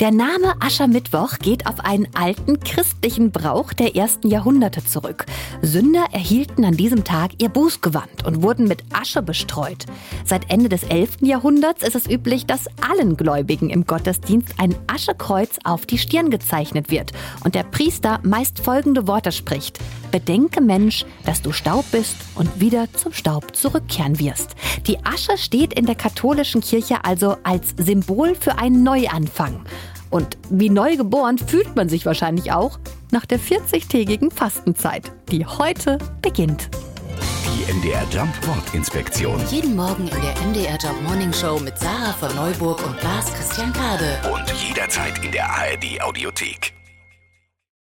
Der Name Aschermittwoch geht auf einen alten christlichen Brauch der ersten Jahrhunderte zurück. Sünder erhielten an diesem Tag ihr Bußgewand und wurden mit Asche bestreut. Seit Ende des 11. Jahrhunderts ist es üblich, dass allen Gläubigen im Gottesdienst ein Aschekreuz auf die Stirn gezeichnet wird und der Priester meist folgende Worte spricht. Bedenke Mensch, dass du Staub bist und wieder zum Staub zurückkehren wirst. Die Asche steht in der katholischen Kirche also als Symbol für einen Neuanfang. Und wie neu geboren fühlt man sich wahrscheinlich auch nach der 40-tägigen Fastenzeit, die heute beginnt. Die MDR Jump Wortinspektion. Jeden Morgen in der MDR Job Morning Show mit Sarah von Neuburg und Lars Christian Kade. Und jederzeit in der ARD Audiothek.